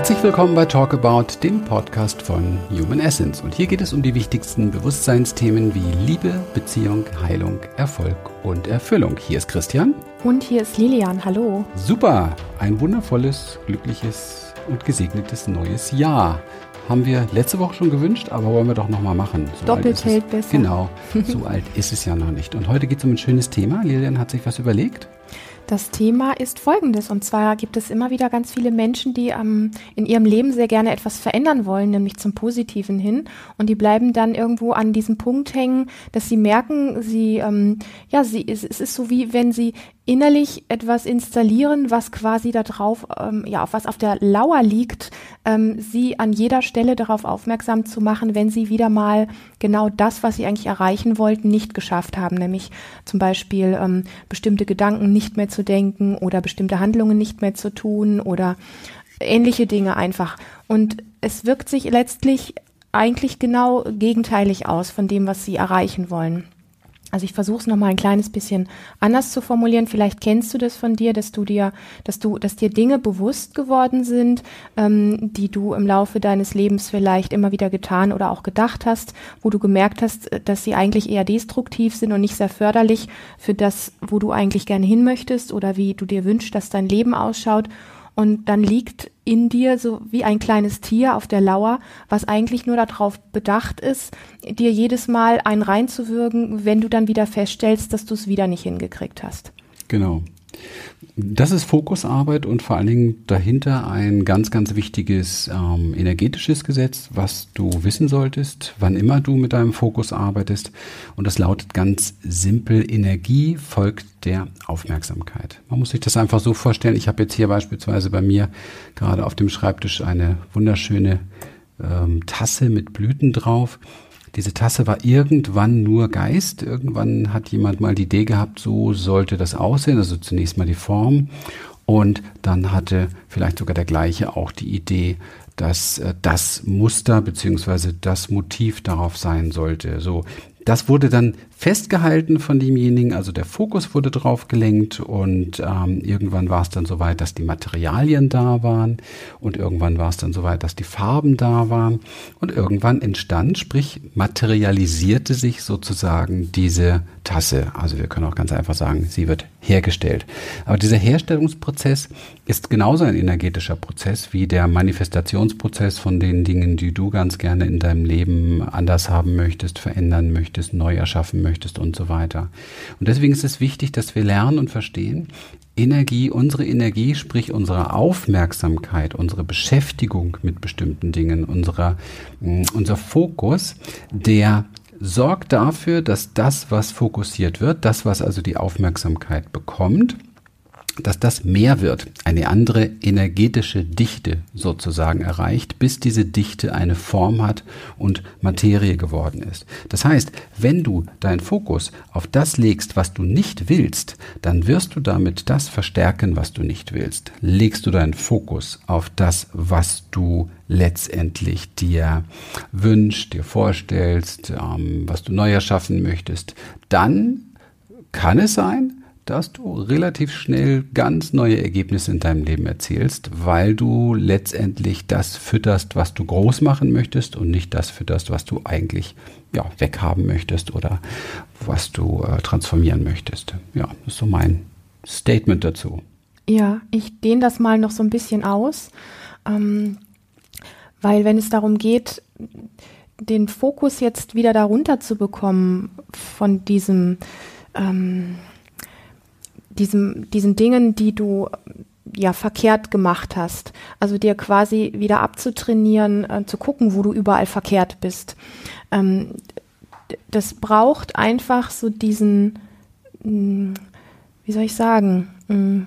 Herzlich willkommen bei Talk About, dem Podcast von Human Essence. Und hier geht es um die wichtigsten Bewusstseinsthemen wie Liebe, Beziehung, Heilung, Erfolg und Erfüllung. Hier ist Christian. Und hier ist Lilian. Hallo. Super. Ein wundervolles, glückliches und gesegnetes neues Jahr. Haben wir letzte Woche schon gewünscht, aber wollen wir doch nochmal machen. So Doppelt hält besser. Genau. So alt ist es ja noch nicht. Und heute geht es um ein schönes Thema. Lilian hat sich was überlegt. Das Thema ist folgendes. Und zwar gibt es immer wieder ganz viele Menschen, die ähm, in ihrem Leben sehr gerne etwas verändern wollen, nämlich zum Positiven hin. Und die bleiben dann irgendwo an diesem Punkt hängen, dass sie merken, sie, ähm, ja, sie, es, es ist so wie wenn sie innerlich etwas installieren, was quasi da drauf, ähm, ja, auf was auf der Lauer liegt, ähm, sie an jeder Stelle darauf aufmerksam zu machen, wenn sie wieder mal genau das, was sie eigentlich erreichen wollten, nicht geschafft haben, nämlich zum Beispiel ähm, bestimmte Gedanken nicht mehr zu denken oder bestimmte Handlungen nicht mehr zu tun oder ähnliche Dinge einfach. Und es wirkt sich letztlich eigentlich genau gegenteilig aus von dem, was sie erreichen wollen. Also ich versuche es nochmal ein kleines bisschen anders zu formulieren. Vielleicht kennst du das von dir, dass du dir, dass du, dass dir Dinge bewusst geworden sind, ähm, die du im Laufe deines Lebens vielleicht immer wieder getan oder auch gedacht hast, wo du gemerkt hast, äh, dass sie eigentlich eher destruktiv sind und nicht sehr förderlich für das, wo du eigentlich gerne hin möchtest oder wie du dir wünschst, dass dein Leben ausschaut. Und dann liegt in dir so wie ein kleines Tier auf der Lauer, was eigentlich nur darauf bedacht ist, dir jedes Mal einen reinzuwürgen, wenn du dann wieder feststellst, dass du es wieder nicht hingekriegt hast. Genau. Das ist Fokusarbeit und vor allen Dingen dahinter ein ganz, ganz wichtiges ähm, energetisches Gesetz, was du wissen solltest, wann immer du mit deinem Fokus arbeitest. Und das lautet ganz simpel, Energie folgt der Aufmerksamkeit. Man muss sich das einfach so vorstellen. Ich habe jetzt hier beispielsweise bei mir gerade auf dem Schreibtisch eine wunderschöne ähm, Tasse mit Blüten drauf. Diese Tasse war irgendwann nur Geist. Irgendwann hat jemand mal die Idee gehabt, so sollte das aussehen. Also zunächst mal die Form. Und dann hatte vielleicht sogar der gleiche auch die Idee, dass äh, das Muster beziehungsweise das Motiv darauf sein sollte. So, das wurde dann festgehalten von demjenigen, also der Fokus wurde drauf gelenkt und ähm, irgendwann war es dann soweit, dass die Materialien da waren und irgendwann war es dann soweit, dass die Farben da waren und irgendwann entstand, sprich materialisierte sich sozusagen diese Tasse. Also wir können auch ganz einfach sagen, sie wird hergestellt. Aber dieser Herstellungsprozess ist genauso ein energetischer Prozess wie der Manifestationsprozess von den Dingen, die du ganz gerne in deinem Leben anders haben möchtest, verändern möchtest, neu erschaffen möchtest und so weiter. Und deswegen ist es wichtig, dass wir lernen und verstehen, Energie, unsere Energie, sprich unsere Aufmerksamkeit, unsere Beschäftigung mit bestimmten Dingen, unserer, mm, unser Fokus, der sorgt dafür, dass das, was fokussiert wird, das, was also die Aufmerksamkeit bekommt, dass das mehr wird, eine andere energetische Dichte sozusagen erreicht, bis diese Dichte eine Form hat und Materie geworden ist. Das heißt, wenn du deinen Fokus auf das legst, was du nicht willst, dann wirst du damit das verstärken, was du nicht willst. Legst du deinen Fokus auf das, was du letztendlich dir wünschst, dir vorstellst, ähm, was du neu erschaffen möchtest, dann kann es sein, dass du relativ schnell ganz neue Ergebnisse in deinem Leben erzielst, weil du letztendlich das fütterst, was du groß machen möchtest und nicht das fütterst, was du eigentlich ja, weghaben möchtest oder was du äh, transformieren möchtest. Ja, das ist so mein Statement dazu. Ja, ich dehne das mal noch so ein bisschen aus, ähm, weil wenn es darum geht, den Fokus jetzt wieder darunter zu bekommen von diesem ähm, diesem, diesen Dingen, die du ja verkehrt gemacht hast. Also dir quasi wieder abzutrainieren, äh, zu gucken, wo du überall verkehrt bist. Ähm, das braucht einfach so diesen, mh, hm, wie soll ich sagen, mh, hm,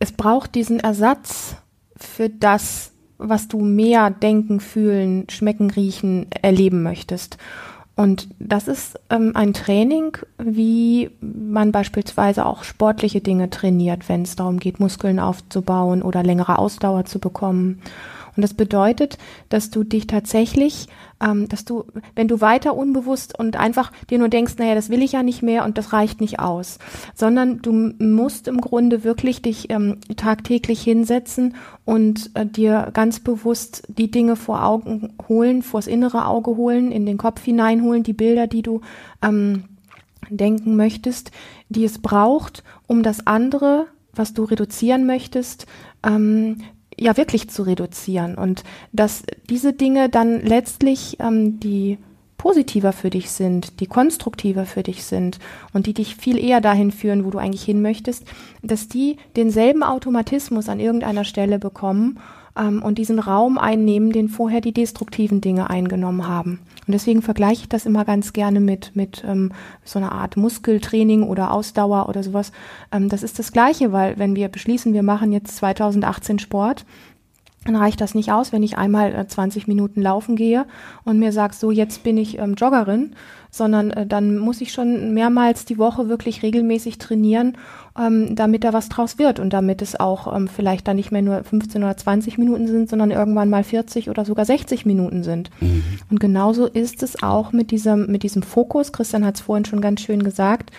es braucht diesen Ersatz für das, was du mehr denken, fühlen, schmecken, riechen, erleben möchtest. Und das ist ähm, ein Training, wie man beispielsweise auch sportliche Dinge trainiert, wenn es darum geht, Muskeln aufzubauen oder längere Ausdauer zu bekommen. Und das bedeutet, dass du dich tatsächlich, ähm, dass du, wenn du weiter unbewusst und einfach dir nur denkst, naja, das will ich ja nicht mehr und das reicht nicht aus, sondern du musst im Grunde wirklich dich ähm, tagtäglich hinsetzen und äh, dir ganz bewusst die Dinge vor Augen holen, vors innere Auge holen, in den Kopf hineinholen, die Bilder, die du ähm, denken möchtest, die es braucht, um das andere, was du reduzieren möchtest, ähm, ja wirklich zu reduzieren und dass diese Dinge dann letztlich ähm, die positiver für dich sind, die konstruktiver für dich sind und die dich viel eher dahin führen, wo du eigentlich hin möchtest, dass die denselben Automatismus an irgendeiner Stelle bekommen ähm, und diesen Raum einnehmen, den vorher die destruktiven Dinge eingenommen haben. Und deswegen vergleiche ich das immer ganz gerne mit, mit ähm, so einer Art Muskeltraining oder Ausdauer oder sowas. Ähm, das ist das Gleiche, weil wenn wir beschließen, wir machen jetzt 2018 Sport, dann reicht das nicht aus, wenn ich einmal äh, 20 Minuten laufen gehe und mir sagst, so jetzt bin ich ähm, Joggerin, sondern äh, dann muss ich schon mehrmals die Woche wirklich regelmäßig trainieren, ähm, damit da was draus wird und damit es auch ähm, vielleicht dann nicht mehr nur 15 oder 20 Minuten sind, sondern irgendwann mal 40 oder sogar 60 Minuten sind. Mhm. Und genauso ist es auch mit diesem, mit diesem Fokus. Christian hat es vorhin schon ganz schön gesagt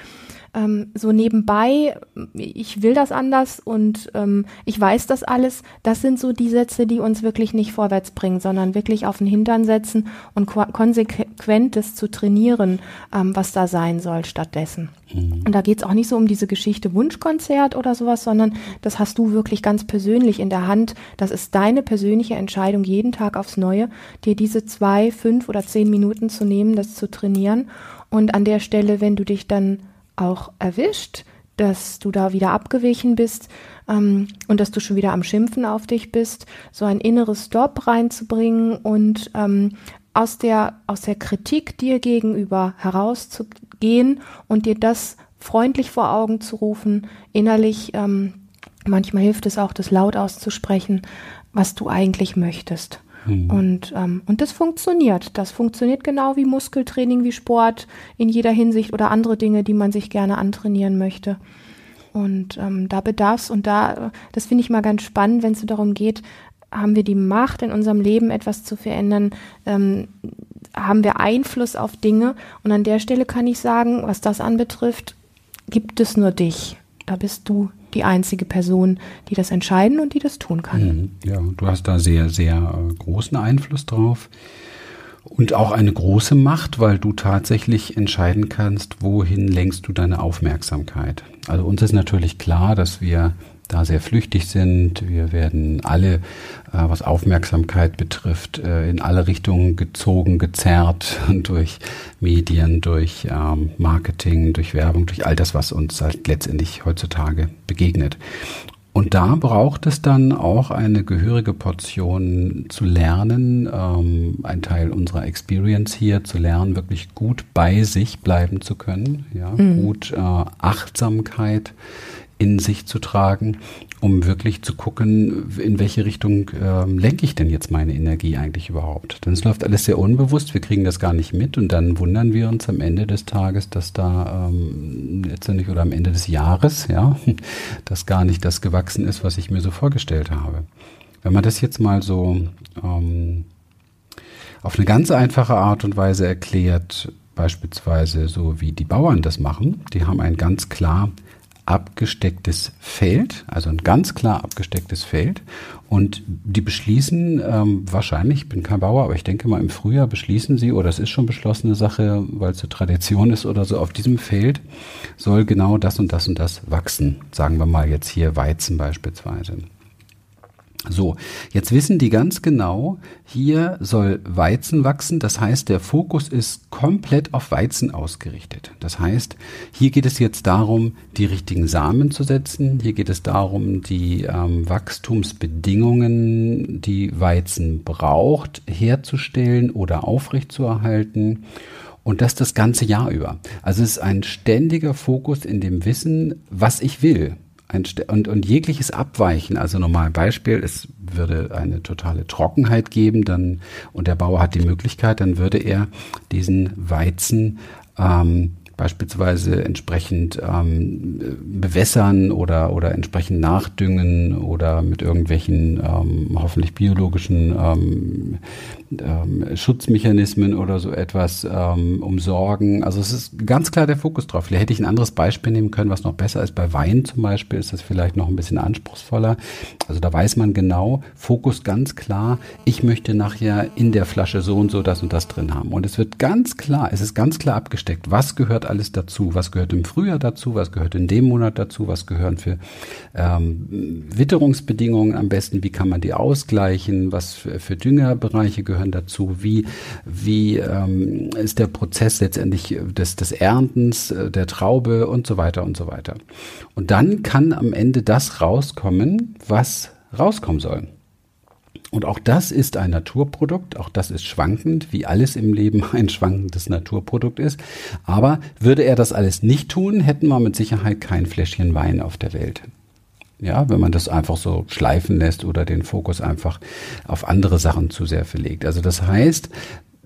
ähm, so nebenbei, ich will das anders und ähm, ich weiß das alles, das sind so die Sätze, die uns wirklich nicht vorwärts bringen, sondern wirklich auf den Hintern setzen und konsequent das zu trainieren, ähm, was da sein soll stattdessen. Mhm. Und da geht es auch nicht so um diese Geschichte Wunschkonzert oder sowas, sondern das hast du wirklich ganz persönlich in der Hand. Das ist deine persönliche Entscheidung, jeden Tag aufs Neue, dir diese zwei, fünf oder zehn Minuten zu nehmen, das zu trainieren. Und an der Stelle, wenn du dich dann auch erwischt, dass du da wieder abgewichen bist ähm, und dass du schon wieder am Schimpfen auf dich bist, so ein inneres Stop reinzubringen und ähm, aus der, aus der Kritik dir gegenüber herauszugehen und dir das freundlich vor Augen zu rufen, innerlich, ähm, manchmal hilft es auch, das laut auszusprechen, was du eigentlich möchtest. Mhm. Und, ähm, und das funktioniert. Das funktioniert genau wie Muskeltraining, wie Sport in jeder Hinsicht oder andere Dinge, die man sich gerne antrainieren möchte. Und ähm, da bedarf es, und da, das finde ich mal ganz spannend, wenn es darum geht, haben wir die Macht in unserem Leben etwas zu verändern, ähm, haben wir Einfluss auf Dinge. Und an der Stelle kann ich sagen, was das anbetrifft, gibt es nur dich. Da bist du die einzige Person, die das entscheiden und die das tun kann. Mhm. Ja, du hast da sehr, sehr äh, großen Einfluss drauf. Und auch eine große Macht, weil du tatsächlich entscheiden kannst, wohin lenkst du deine Aufmerksamkeit. Also uns ist natürlich klar, dass wir da sehr flüchtig sind. Wir werden alle, äh, was Aufmerksamkeit betrifft, äh, in alle Richtungen gezogen, gezerrt durch Medien, durch ähm, Marketing, durch Werbung, durch all das, was uns halt letztendlich heutzutage begegnet. Und da braucht es dann auch eine gehörige Portion zu lernen, ähm, ein Teil unserer Experience hier zu lernen, wirklich gut bei sich bleiben zu können, ja, mhm. gut äh, Achtsamkeit in sich zu tragen, um wirklich zu gucken, in welche Richtung ähm, lenke ich denn jetzt meine Energie eigentlich überhaupt. Denn es läuft alles sehr unbewusst, wir kriegen das gar nicht mit und dann wundern wir uns am Ende des Tages, dass da ähm, letztendlich oder am Ende des Jahres, ja, dass gar nicht das gewachsen ist, was ich mir so vorgestellt habe. Wenn man das jetzt mal so ähm, auf eine ganz einfache Art und Weise erklärt, beispielsweise so wie die Bauern das machen, die haben ein ganz klar abgestecktes Feld, also ein ganz klar abgestecktes Feld. Und die beschließen ähm, wahrscheinlich, ich bin kein Bauer, aber ich denke mal im Frühjahr beschließen sie, oder es ist schon beschlossene Sache, weil es eine Tradition ist oder so, auf diesem Feld soll genau das und das und das wachsen. Sagen wir mal jetzt hier Weizen beispielsweise. So, jetzt wissen die ganz genau, hier soll Weizen wachsen. Das heißt, der Fokus ist komplett auf Weizen ausgerichtet. Das heißt, hier geht es jetzt darum, die richtigen Samen zu setzen. Hier geht es darum, die ähm, Wachstumsbedingungen, die Weizen braucht, herzustellen oder aufrechtzuerhalten. Und das das ganze Jahr über. Also es ist ein ständiger Fokus in dem Wissen, was ich will und, und jegliches Abweichen, also normal Beispiel, es würde eine totale Trockenheit geben, dann und der Bauer hat die Möglichkeit, dann würde er diesen Weizen ähm, beispielsweise entsprechend ähm, bewässern oder, oder entsprechend nachdüngen oder mit irgendwelchen ähm, hoffentlich biologischen ähm, ähm, Schutzmechanismen oder so etwas ähm, umsorgen. Also es ist ganz klar der Fokus drauf. Vielleicht hätte ich ein anderes Beispiel nehmen können, was noch besser ist. Bei Wein zum Beispiel ist das vielleicht noch ein bisschen anspruchsvoller. Also da weiß man genau, Fokus ganz klar, ich möchte nachher in der Flasche so und so das und das drin haben. Und es wird ganz klar, es ist ganz klar abgesteckt, was gehört alles dazu, was gehört im Frühjahr dazu, was gehört in dem Monat dazu, was gehören für ähm, Witterungsbedingungen am besten, wie kann man die ausgleichen, was für, für Düngerbereiche gehören dazu? Wie, wie ähm, ist der Prozess letztendlich des, des Erntens, äh, der Traube und so weiter und so weiter. Und dann kann am Ende das rauskommen, was rauskommen soll. Und auch das ist ein Naturprodukt, auch das ist schwankend, wie alles im Leben ein schwankendes Naturprodukt ist. Aber würde er das alles nicht tun, hätten wir mit Sicherheit kein Fläschchen Wein auf der Welt. Ja, wenn man das einfach so schleifen lässt oder den Fokus einfach auf andere Sachen zu sehr verlegt. Also das heißt,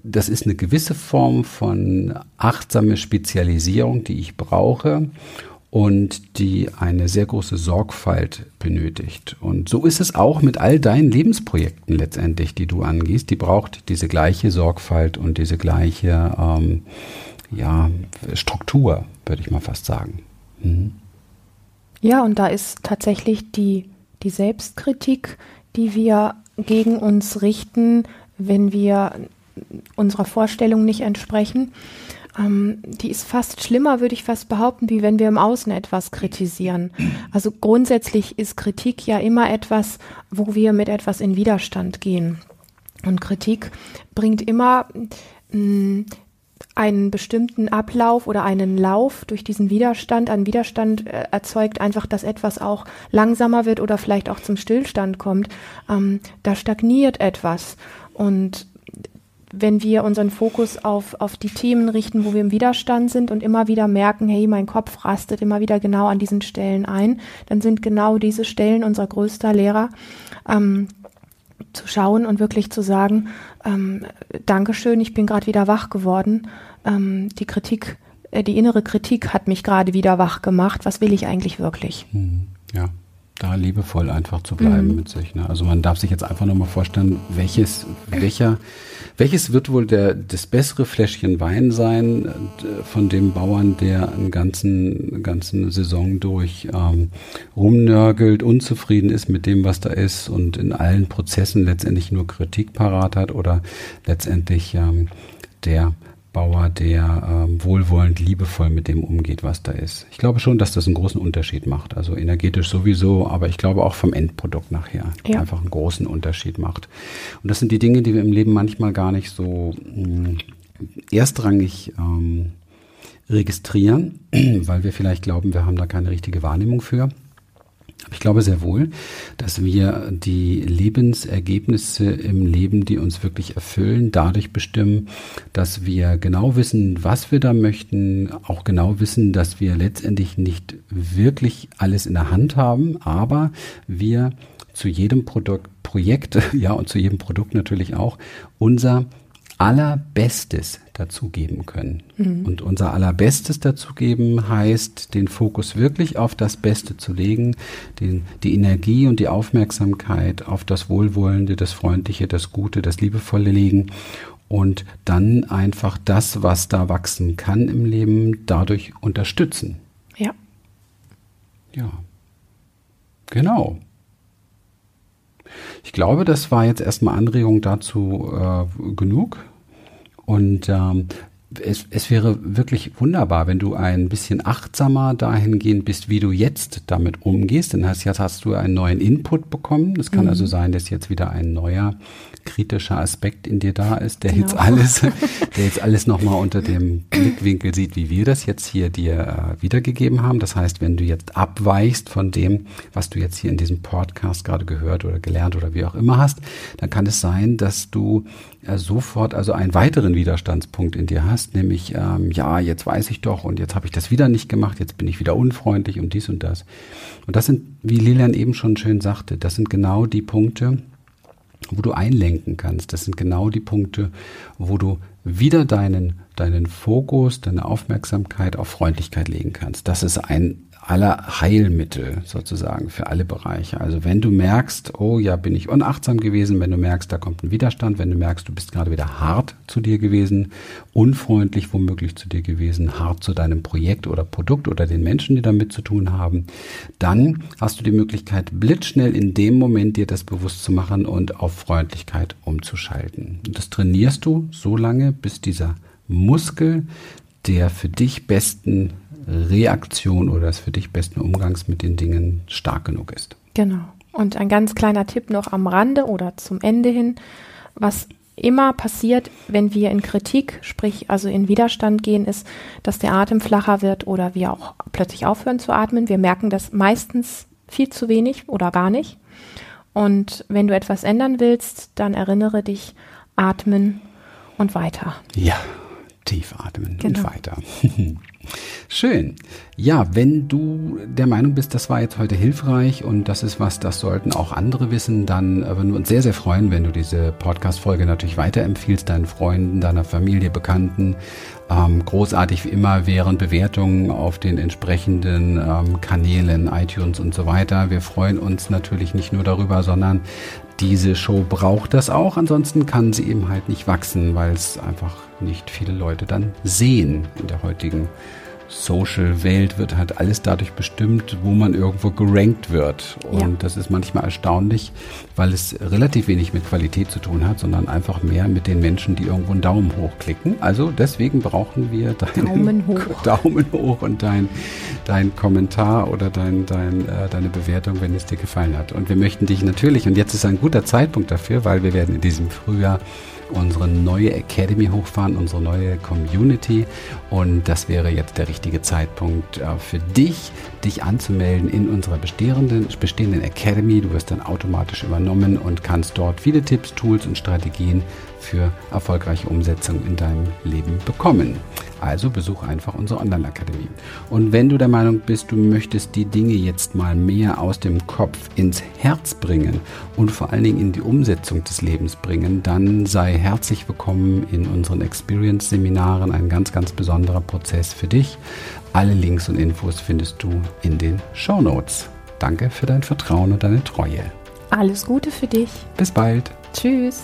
das ist eine gewisse Form von achtsame Spezialisierung, die ich brauche und die eine sehr große Sorgfalt benötigt. Und so ist es auch mit all deinen Lebensprojekten letztendlich, die du angehst. Die braucht diese gleiche Sorgfalt und diese gleiche ähm, ja, Struktur, würde ich mal fast sagen. Mhm. Ja, und da ist tatsächlich die, die Selbstkritik, die wir gegen uns richten, wenn wir unserer Vorstellung nicht entsprechen, ähm, die ist fast schlimmer, würde ich fast behaupten, wie wenn wir im Außen etwas kritisieren. Also grundsätzlich ist Kritik ja immer etwas, wo wir mit etwas in Widerstand gehen. Und Kritik bringt immer mm, einen bestimmten Ablauf oder einen Lauf durch diesen Widerstand. Ein Widerstand äh, erzeugt einfach, dass etwas auch langsamer wird oder vielleicht auch zum Stillstand kommt. Ähm, da stagniert etwas. Und wenn wir unseren Fokus auf, auf die Themen richten, wo wir im Widerstand sind und immer wieder merken, hey, mein Kopf rastet immer wieder genau an diesen Stellen ein, dann sind genau diese Stellen unser größter Lehrer. Ähm, zu schauen und wirklich zu sagen, ähm, Dankeschön, ich bin gerade wieder wach geworden. Ähm, die Kritik, äh, die innere Kritik hat mich gerade wieder wach gemacht. Was will ich eigentlich wirklich? Hm, ja da liebevoll einfach zu bleiben mhm. mit sich. Ne? Also man darf sich jetzt einfach nur mal vorstellen, welches, welcher, welches wird wohl der, das bessere Fläschchen Wein sein äh, von dem Bauern, der einen ganzen, ganzen Saison durch ähm, rumnörgelt, unzufrieden ist mit dem, was da ist und in allen Prozessen letztendlich nur Kritik parat hat oder letztendlich ähm, der Bauer, der ähm, wohlwollend, liebevoll mit dem umgeht, was da ist. Ich glaube schon, dass das einen großen Unterschied macht. Also energetisch sowieso, aber ich glaube auch vom Endprodukt nachher ja. einfach einen großen Unterschied macht. Und das sind die Dinge, die wir im Leben manchmal gar nicht so mh, mm, erstrangig ähm, registrieren, weil wir vielleicht glauben, wir haben da keine richtige Wahrnehmung für. Ich glaube sehr wohl, dass wir die Lebensergebnisse im Leben, die uns wirklich erfüllen, dadurch bestimmen, dass wir genau wissen, was wir da möchten, auch genau wissen, dass wir letztendlich nicht wirklich alles in der Hand haben, aber wir zu jedem Produkt, Projekt, ja, und zu jedem Produkt natürlich auch unser Allerbestes dazugeben können. Mhm. Und unser Allerbestes dazugeben heißt, den Fokus wirklich auf das Beste zu legen, den, die Energie und die Aufmerksamkeit auf das Wohlwollende, das Freundliche, das Gute, das Liebevolle legen und dann einfach das, was da wachsen kann im Leben, dadurch unterstützen. Ja. Ja. Genau. Ich glaube, das war jetzt erstmal Anregung dazu äh, genug. Und ähm, es, es wäre wirklich wunderbar, wenn du ein bisschen achtsamer dahingehend bist, wie du jetzt damit umgehst. Denn hast, jetzt hast du einen neuen Input bekommen. Es kann mhm. also sein, dass jetzt wieder ein neuer kritischer Aspekt in dir da ist, der genau. jetzt alles, der jetzt alles nochmal unter dem Blickwinkel sieht, wie wir das jetzt hier dir äh, wiedergegeben haben. Das heißt, wenn du jetzt abweichst von dem, was du jetzt hier in diesem Podcast gerade gehört oder gelernt oder wie auch immer hast, dann kann es sein, dass du äh, sofort also einen weiteren Widerstandspunkt in dir hast, nämlich ähm, ja, jetzt weiß ich doch und jetzt habe ich das wieder nicht gemacht, jetzt bin ich wieder unfreundlich und dies und das. Und das sind, wie Lilian eben schon schön sagte, das sind genau die Punkte, wo du einlenken kannst. Das sind genau die Punkte, wo du wieder deinen, deinen Fokus, deine Aufmerksamkeit auf Freundlichkeit legen kannst. Das ist ein aller Heilmittel sozusagen für alle Bereiche. Also wenn du merkst, oh ja, bin ich unachtsam gewesen, wenn du merkst, da kommt ein Widerstand, wenn du merkst, du bist gerade wieder hart zu dir gewesen, unfreundlich womöglich zu dir gewesen, hart zu deinem Projekt oder Produkt oder den Menschen, die damit zu tun haben, dann hast du die Möglichkeit, blitzschnell in dem Moment dir das bewusst zu machen und auf Freundlichkeit umzuschalten. Und das trainierst du so lange, bis dieser Muskel der für dich besten Reaktion oder das für dich besten Umgangs mit den Dingen stark genug ist. Genau. Und ein ganz kleiner Tipp noch am Rande oder zum Ende hin, was immer passiert, wenn wir in Kritik, sprich also in Widerstand gehen, ist, dass der Atem flacher wird oder wir auch plötzlich aufhören zu atmen. Wir merken das meistens viel zu wenig oder gar nicht. Und wenn du etwas ändern willst, dann erinnere dich, atmen und weiter. Ja, tief atmen genau. und weiter. Schön. Ja, wenn du der Meinung bist, das war jetzt heute hilfreich und das ist was, das sollten auch andere wissen, dann würden wir uns sehr, sehr freuen, wenn du diese Podcast-Folge natürlich weiterempfiehlst, deinen Freunden, deiner Familie, Bekannten. Ähm, großartig wie immer wären Bewertungen auf den entsprechenden ähm, Kanälen, iTunes und so weiter. Wir freuen uns natürlich nicht nur darüber, sondern diese Show braucht das auch. Ansonsten kann sie eben halt nicht wachsen, weil es einfach nicht viele Leute dann sehen in der heutigen Social-Welt wird halt alles dadurch bestimmt, wo man irgendwo gerankt wird. Und ja. das ist manchmal erstaunlich, weil es relativ wenig mit Qualität zu tun hat, sondern einfach mehr mit den Menschen, die irgendwo einen Daumen hoch klicken. Also deswegen brauchen wir deinen Daumen hoch, Daumen hoch und dein, dein Kommentar oder dein, dein, äh, deine Bewertung, wenn es dir gefallen hat. Und wir möchten dich natürlich, und jetzt ist ein guter Zeitpunkt dafür, weil wir werden in diesem Frühjahr unsere neue Academy hochfahren, unsere neue Community. Und das wäre jetzt der richtige Zeitpunkt äh, für dich, dich anzumelden in unserer bestehenden, bestehenden Academy. Du wirst dann automatisch übernommen und kannst dort viele Tipps, Tools und Strategien für erfolgreiche Umsetzung in deinem Leben bekommen. Also besuche einfach unsere Online-Akademie. Und wenn du der Meinung bist, du möchtest die Dinge jetzt mal mehr aus dem Kopf ins Herz bringen und vor allen Dingen in die Umsetzung des Lebens bringen, dann sei herzlich willkommen in unseren Experience-Seminaren. Ein ganz, ganz besonderer Prozess für dich. Alle Links und Infos findest du in den Show Notes. Danke für dein Vertrauen und deine Treue. Alles Gute für dich. Bis bald. Tschüss.